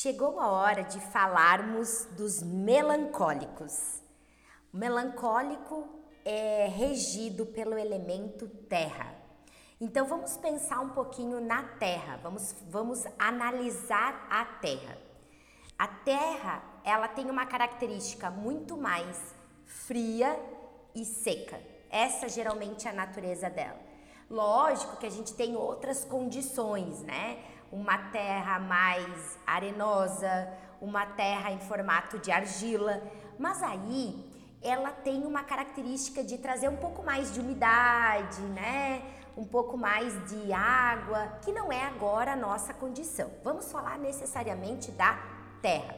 Chegou a hora de falarmos dos melancólicos. O melancólico é regido pelo elemento terra. Então vamos pensar um pouquinho na terra, vamos, vamos analisar a terra. A terra ela tem uma característica muito mais fria e seca. Essa geralmente é a natureza dela. Lógico que a gente tem outras condições, né? Uma terra mais arenosa, uma terra em formato de argila, mas aí ela tem uma característica de trazer um pouco mais de umidade, né? Um pouco mais de água, que não é agora a nossa condição. Vamos falar necessariamente da terra.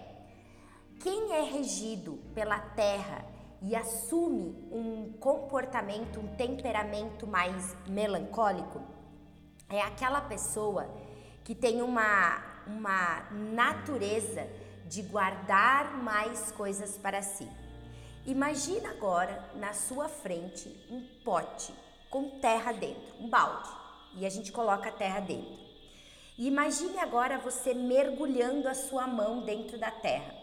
Quem é regido pela terra e assume um comportamento, um temperamento mais melancólico, é aquela pessoa que tem uma, uma natureza de guardar mais coisas para si. Imagina agora na sua frente um pote com terra dentro, um balde, e a gente coloca a terra dentro. E imagine agora você mergulhando a sua mão dentro da terra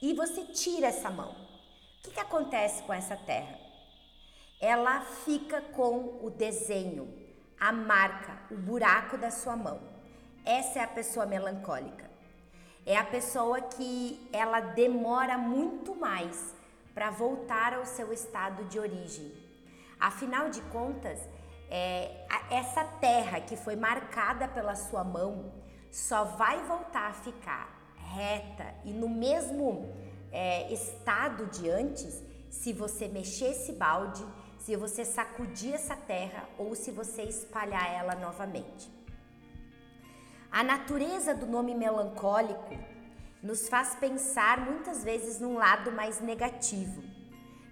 e você tira essa mão. O que, que acontece com essa terra? Ela fica com o desenho, a marca, o buraco da sua mão. Essa é a pessoa melancólica. É a pessoa que ela demora muito mais para voltar ao seu estado de origem. Afinal de contas, é, essa terra que foi marcada pela sua mão só vai voltar a ficar reta e no mesmo é, estado de antes se você mexer esse balde, se você sacudir essa terra ou se você espalhar ela novamente. A natureza do nome melancólico nos faz pensar muitas vezes num lado mais negativo,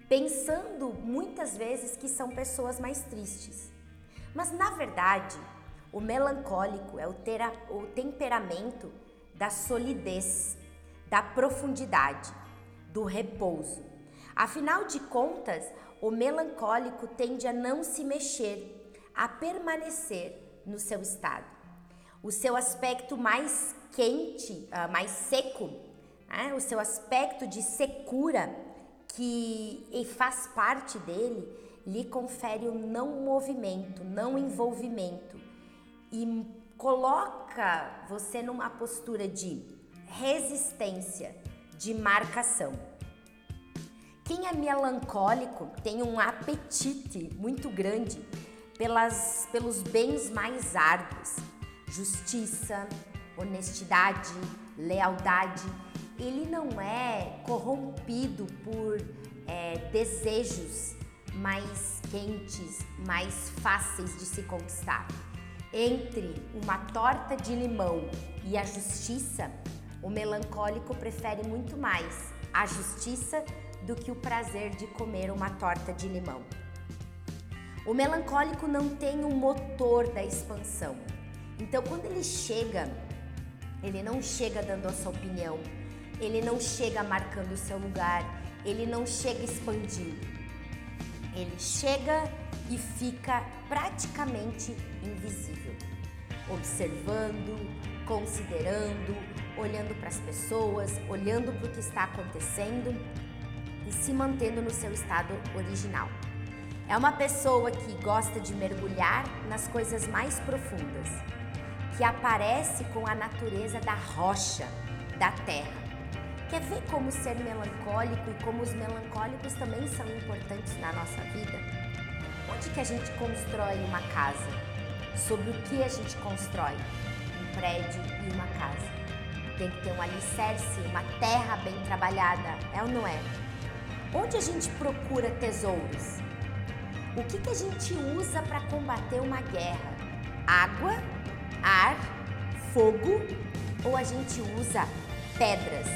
pensando muitas vezes que são pessoas mais tristes. Mas na verdade, o melancólico é o, tera, o temperamento da solidez, da profundidade, do repouso. Afinal de contas, o melancólico tende a não se mexer, a permanecer no seu estado. O seu aspecto mais quente, uh, mais seco, né? o seu aspecto de secura que faz parte dele, lhe confere o não movimento, não envolvimento e coloca você numa postura de resistência, de marcação. Quem é melancólico tem um apetite muito grande pelas, pelos bens mais árduos, justiça, honestidade, lealdade. Ele não é corrompido por é, desejos mais quentes, mais fáceis de se conquistar. Entre uma torta de limão e a justiça, o melancólico prefere muito mais a justiça do que o prazer de comer uma torta de limão. O melancólico não tem o um motor da expansão. Então, quando ele chega ele não chega dando a sua opinião, ele não chega marcando o seu lugar, ele não chega expandindo. Ele chega e fica praticamente invisível, observando, considerando, olhando para as pessoas, olhando para o que está acontecendo e se mantendo no seu estado original. É uma pessoa que gosta de mergulhar nas coisas mais profundas que aparece com a natureza da rocha, da terra. Quer ver como ser melancólico e como os melancólicos também são importantes na nossa vida? Onde que a gente constrói uma casa? Sobre o que a gente constrói? Um prédio e uma casa. Tem que ter um alicerce, uma terra bem trabalhada, é ou não é? Onde a gente procura tesouros? O que, que a gente usa para combater uma guerra? Água ar, fogo ou a gente usa pedras?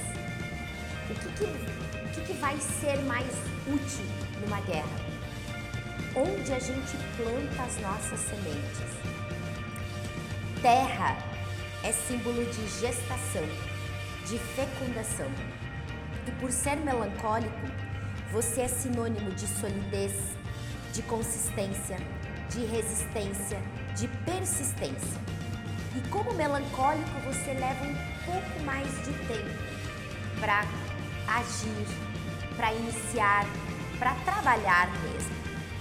O que, que, o que, que vai ser mais útil numa guerra? Onde a gente planta as nossas sementes? Terra é símbolo de gestação, de fecundação. E por ser melancólico, você é sinônimo de solidez, de consistência, de resistência, de persistência. E como melancólico, você leva um pouco mais de tempo para agir, para iniciar, para trabalhar mesmo.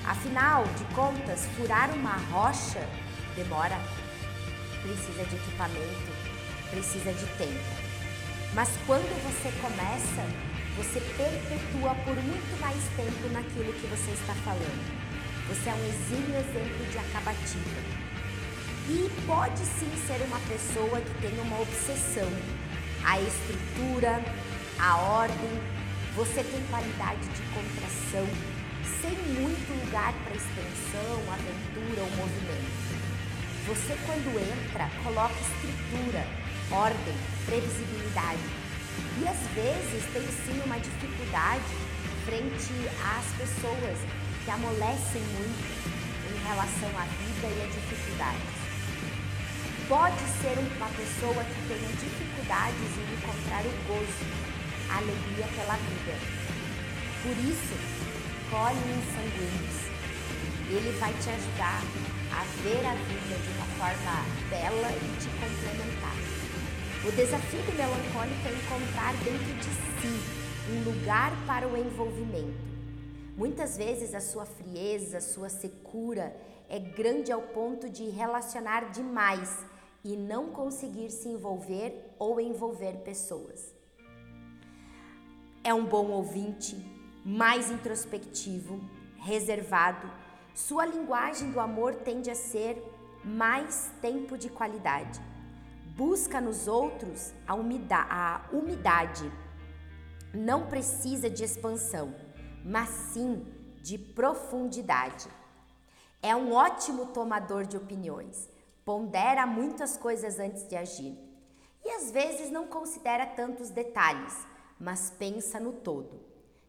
Afinal de contas, furar uma rocha demora, precisa de equipamento, precisa de tempo. Mas quando você começa, você perpetua por muito mais tempo naquilo que você está falando. Você é um exímio exemplo de acabativa. E pode sim ser uma pessoa que tem uma obsessão. A estrutura, a ordem, você tem qualidade de contração, sem muito lugar para expansão, aventura ou movimento. Você quando entra, coloca estrutura, ordem, previsibilidade. E às vezes tem sim uma dificuldade frente às pessoas que amolecem muito em relação à vida e à dificuldade. Pode ser uma pessoa que tenha dificuldades em encontrar o gozo, a alegria pela vida. Por isso, colhe em sanguíneos. Ele vai te ajudar a ver a vida de uma forma bela e te complementar. O desafio do melancólico é encontrar dentro de si um lugar para o envolvimento. Muitas vezes a sua frieza, a sua secura é grande ao ponto de relacionar demais e não conseguir se envolver ou envolver pessoas. É um bom ouvinte, mais introspectivo, reservado. Sua linguagem do amor tende a ser mais tempo de qualidade busca nos outros a, umidade, a umidade. Não precisa de expansão, mas sim de profundidade. É um ótimo tomador de opiniões, pondera muitas coisas antes de agir e às vezes não considera tantos detalhes, mas pensa no todo.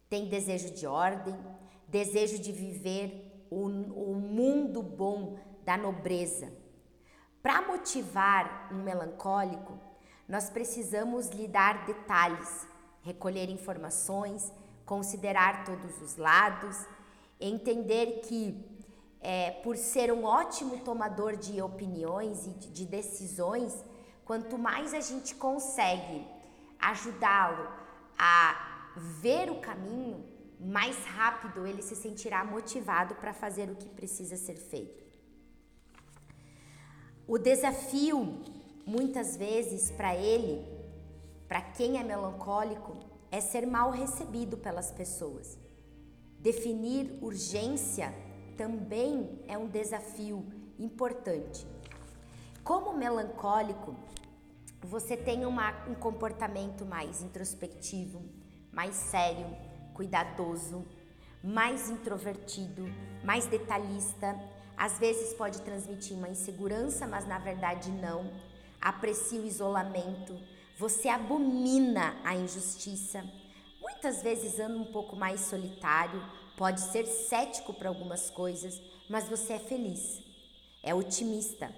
Tem desejo de ordem, desejo de viver o, o mundo bom da nobreza para motivar um melancólico, nós precisamos lhe dar detalhes, recolher informações, considerar todos os lados, entender que, é, por ser um ótimo tomador de opiniões e de, de decisões, quanto mais a gente consegue ajudá-lo a ver o caminho, mais rápido ele se sentirá motivado para fazer o que precisa ser feito. O desafio, muitas vezes, para ele, para quem é melancólico, é ser mal recebido pelas pessoas. Definir urgência também é um desafio importante. Como melancólico, você tem uma, um comportamento mais introspectivo, mais sério, cuidadoso, mais introvertido, mais detalhista às vezes pode transmitir uma insegurança, mas na verdade não. Aprecia o isolamento. Você abomina a injustiça. Muitas vezes anda um pouco mais solitário, pode ser cético para algumas coisas, mas você é feliz. É otimista.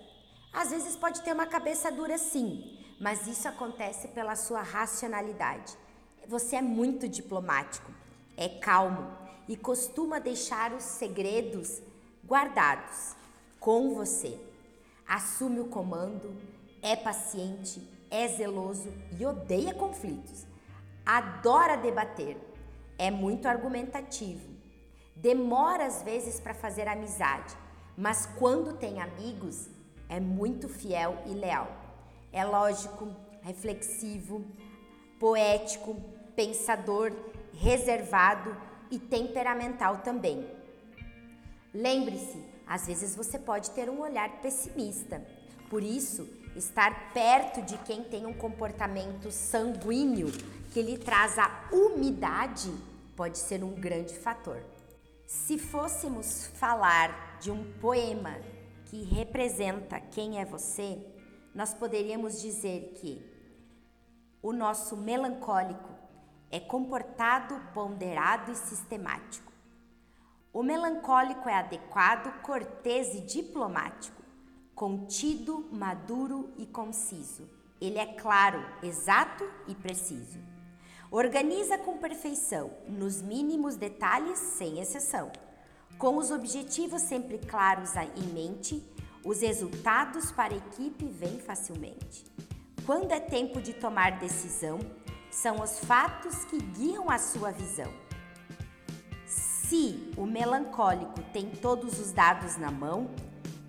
Às vezes pode ter uma cabeça dura sim, mas isso acontece pela sua racionalidade. Você é muito diplomático, é calmo e costuma deixar os segredos guardados com você. Assume o comando, é paciente, é zeloso e odeia conflitos. Adora debater, é muito argumentativo. Demora às vezes para fazer amizade, mas quando tem amigos, é muito fiel e leal. É lógico, reflexivo, poético, pensador, reservado e temperamental também. Lembre-se, às vezes você pode ter um olhar pessimista. Por isso, estar perto de quem tem um comportamento sanguíneo que lhe traz a umidade pode ser um grande fator. Se fôssemos falar de um poema que representa quem é você, nós poderíamos dizer que o nosso melancólico é comportado, ponderado e sistemático. O melancólico é adequado, cortês e diplomático, contido, maduro e conciso. Ele é claro, exato e preciso. Organiza com perfeição, nos mínimos detalhes, sem exceção. Com os objetivos sempre claros em mente, os resultados para a equipe vêm facilmente. quando é tempo de tomar decisão, são os fatos que guiam a sua visão. Se o melancólico tem todos os dados na mão,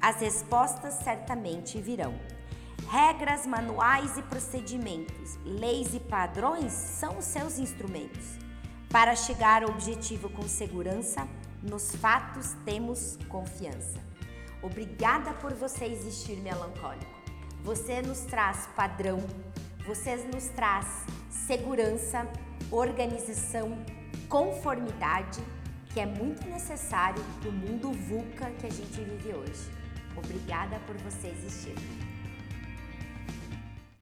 as respostas certamente virão. Regras, manuais e procedimentos, leis e padrões são os seus instrumentos. Para chegar ao objetivo com segurança, nos fatos temos confiança. Obrigada por você existir melancólico. Você nos traz padrão, você nos traz segurança, organização, conformidade que é muito necessário para o mundo VUCA que a gente vive hoje. Obrigada por você existir.